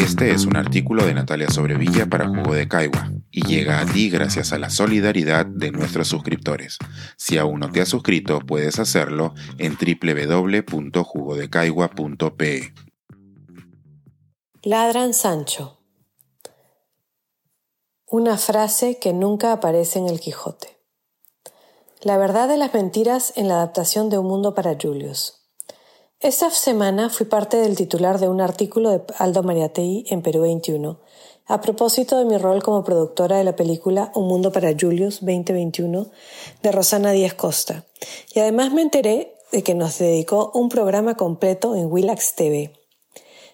Este es un artículo de Natalia Sobrevilla para Jugo de Caigua y llega a ti gracias a la solidaridad de nuestros suscriptores. Si aún no te has suscrito, puedes hacerlo en www.jugodecaigua.pe. Ladran Sancho. Una frase que nunca aparece en el Quijote. La verdad de las mentiras en la adaptación de Un Mundo para Julius. Esta semana fui parte del titular de un artículo de Aldo Mariatei en Perú 21, a propósito de mi rol como productora de la película Un Mundo para Julius 2021 de Rosana Díaz Costa. Y además me enteré de que nos dedicó un programa completo en Willax TV.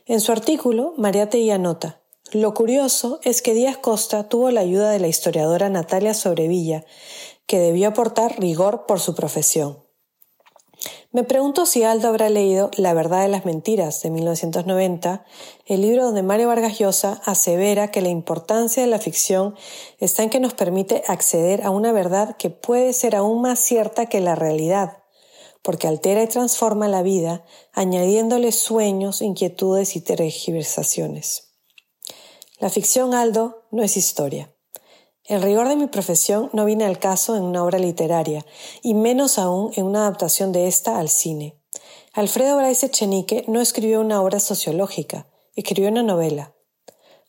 En su artículo, Mariatei anota, lo curioso es que Díaz Costa tuvo la ayuda de la historiadora Natalia Sobrevilla, que debió aportar rigor por su profesión. Me pregunto si Aldo habrá leído La verdad de las mentiras de 1990, el libro donde Mario Vargas Llosa asevera que la importancia de la ficción está en que nos permite acceder a una verdad que puede ser aún más cierta que la realidad, porque altera y transforma la vida, añadiéndole sueños, inquietudes y tergiversaciones. La ficción, Aldo, no es historia. El rigor de mi profesión no viene al caso en una obra literaria, y menos aún en una adaptación de esta al cine. Alfredo Bryce Echenique no escribió una obra sociológica, escribió una novela.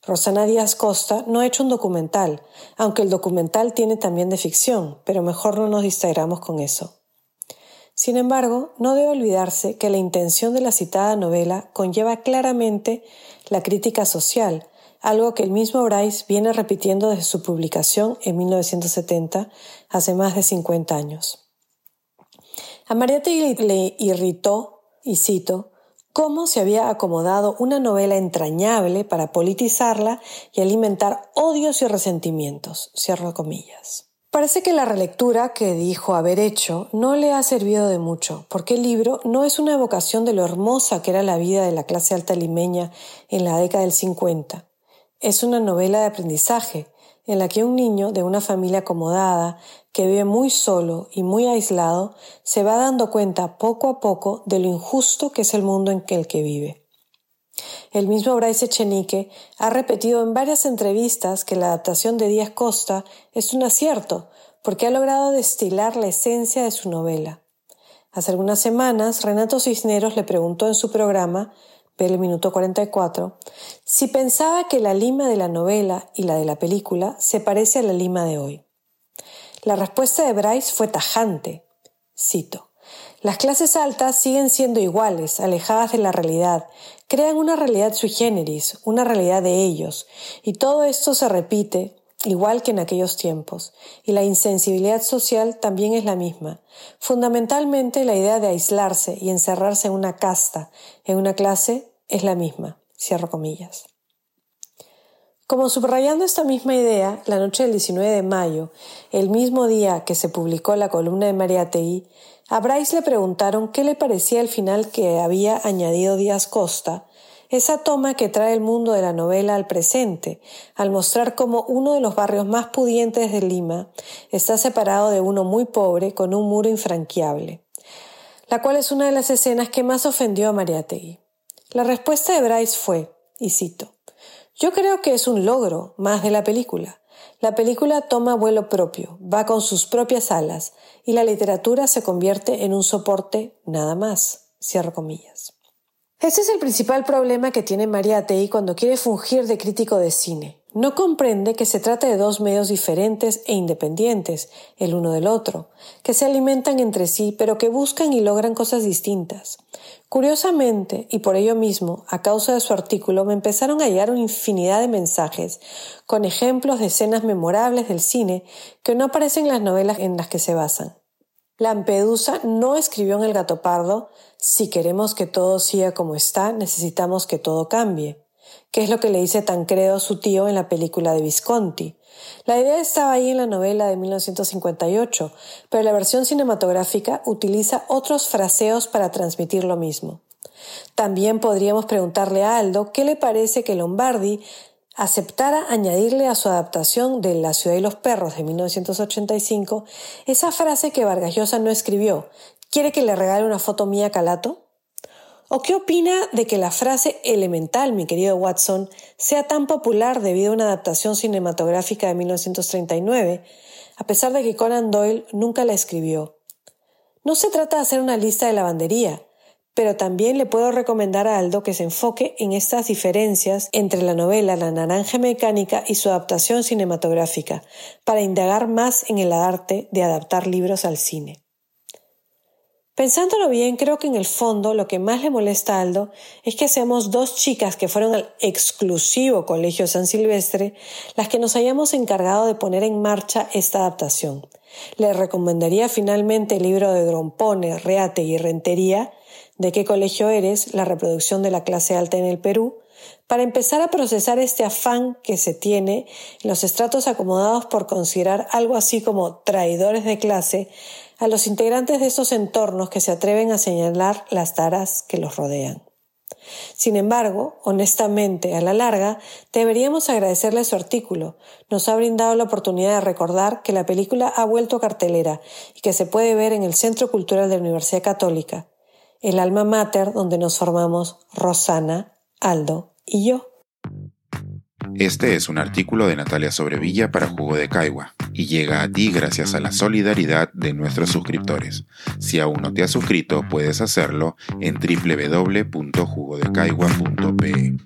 Rosana Díaz Costa no ha hecho un documental, aunque el documental tiene también de ficción, pero mejor no nos distraigamos con eso. Sin embargo, no debe olvidarse que la intención de la citada novela conlleva claramente la crítica social, algo que el mismo Bryce viene repitiendo desde su publicación en 1970, hace más de 50 años. A Mariette le irritó, y cito, cómo se había acomodado una novela entrañable para politizarla y alimentar odios y resentimientos. Cierro comillas. Parece que la relectura que dijo haber hecho no le ha servido de mucho, porque el libro no es una evocación de lo hermosa que era la vida de la clase alta limeña en la década del 50, es una novela de aprendizaje en la que un niño de una familia acomodada, que vive muy solo y muy aislado, se va dando cuenta poco a poco de lo injusto que es el mundo en el que vive. El mismo Bryce Echenique ha repetido en varias entrevistas que la adaptación de Díaz Costa es un acierto, porque ha logrado destilar la esencia de su novela. Hace algunas semanas, Renato Cisneros le preguntó en su programa el minuto 44, si pensaba que la Lima de la novela y la de la película se parece a la Lima de hoy. La respuesta de Bryce fue tajante. Cito. Las clases altas siguen siendo iguales, alejadas de la realidad, crean una realidad sui generis, una realidad de ellos, y todo esto se repite igual que en aquellos tiempos, y la insensibilidad social también es la misma. Fundamentalmente la idea de aislarse y encerrarse en una casta, en una clase, es la misma. Cierro comillas. Como subrayando esta misma idea, la noche del 19 de mayo, el mismo día que se publicó la columna de Mariategui, a Bryce le preguntaron qué le parecía el final que había añadido Díaz Costa, esa toma que trae el mundo de la novela al presente, al mostrar cómo uno de los barrios más pudientes de Lima está separado de uno muy pobre con un muro infranqueable, la cual es una de las escenas que más ofendió a Mariategui. La respuesta de Bryce fue, y cito, Yo creo que es un logro más de la película. La película toma vuelo propio, va con sus propias alas, y la literatura se convierte en un soporte nada más. Cierro comillas. Ese es el principal problema que tiene María Tei cuando quiere fungir de crítico de cine. No comprende que se trata de dos medios diferentes e independientes, el uno del otro, que se alimentan entre sí, pero que buscan y logran cosas distintas. Curiosamente, y por ello mismo, a causa de su artículo, me empezaron a llegar una infinidad de mensajes, con ejemplos de escenas memorables del cine que no aparecen en las novelas en las que se basan. Lampedusa no escribió en El gato pardo, si queremos que todo siga como está, necesitamos que todo cambie, que es lo que le dice Tancredo a su tío en la película de Visconti. La idea estaba ahí en la novela de 1958, pero la versión cinematográfica utiliza otros fraseos para transmitir lo mismo. También podríamos preguntarle a Aldo qué le parece que Lombardi aceptara añadirle a su adaptación de La ciudad y los perros de 1985 esa frase que Vargas Llosa no escribió, ¿quiere que le regale una foto mía Calato? ¿O qué opina de que la frase elemental, mi querido Watson, sea tan popular debido a una adaptación cinematográfica de 1939, a pesar de que Conan Doyle nunca la escribió? No se trata de hacer una lista de lavandería, pero también le puedo recomendar a Aldo que se enfoque en estas diferencias entre la novela La Naranja Mecánica y su adaptación cinematográfica, para indagar más en el arte de adaptar libros al cine. Pensándolo bien, creo que en el fondo lo que más le molesta a Aldo es que seamos dos chicas que fueron al exclusivo Colegio San Silvestre las que nos hayamos encargado de poner en marcha esta adaptación. Le recomendaría finalmente el libro de Grompone, Reate y Rentería, de qué colegio eres, la reproducción de la clase alta en el Perú, para empezar a procesar este afán que se tiene en los estratos acomodados por considerar algo así como traidores de clase a los integrantes de esos entornos que se atreven a señalar las taras que los rodean. Sin embargo, honestamente, a la larga, deberíamos agradecerle su artículo. Nos ha brindado la oportunidad de recordar que la película ha vuelto cartelera y que se puede ver en el Centro Cultural de la Universidad Católica, el alma mater donde nos formamos Rosana, Aldo y yo. Este es un artículo de Natalia Sobrevilla para Jugo de Caigua y llega a ti gracias a la solidaridad de nuestros suscriptores. Si aún no te has suscrito, puedes hacerlo en www.jugodecaigua.pe.